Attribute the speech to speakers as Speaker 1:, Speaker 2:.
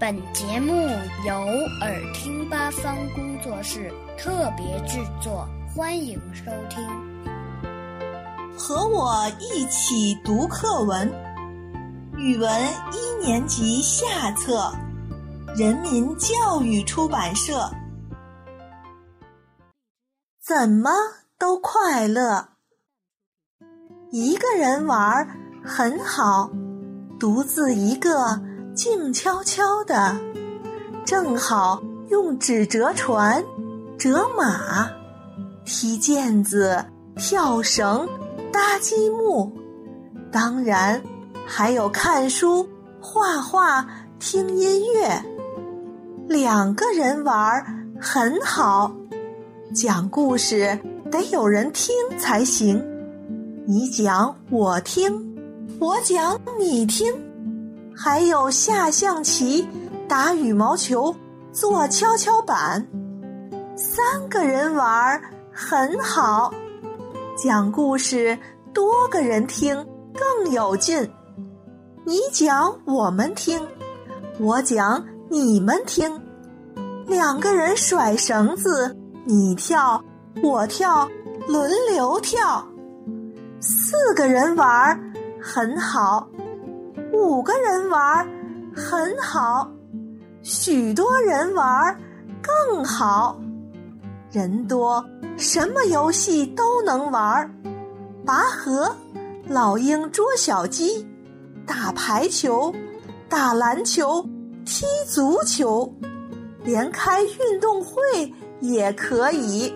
Speaker 1: 本节目由耳听八方工作室特别制作，欢迎收听。
Speaker 2: 和我一起读课文，语文一年级下册，人民教育出版社。怎么都快乐，一个人玩很好，独自一个。静悄悄的，正好用纸折船、折马、踢毽子、跳绳、搭积木，当然还有看书、画画、听音乐。两个人玩很好，讲故事得有人听才行。你讲我听，我讲你听。还有下象棋、打羽毛球、做跷跷板，三个人玩很好。讲故事多个人听更有劲。你讲我们听，我讲你们听。两个人甩绳子，你跳我跳，轮流跳。四个人玩很好。五个人玩很好，许多人玩更好。人多，什么游戏都能玩：拔河、老鹰捉小鸡、打排球、打篮球、踢足球，连开运动会也可以。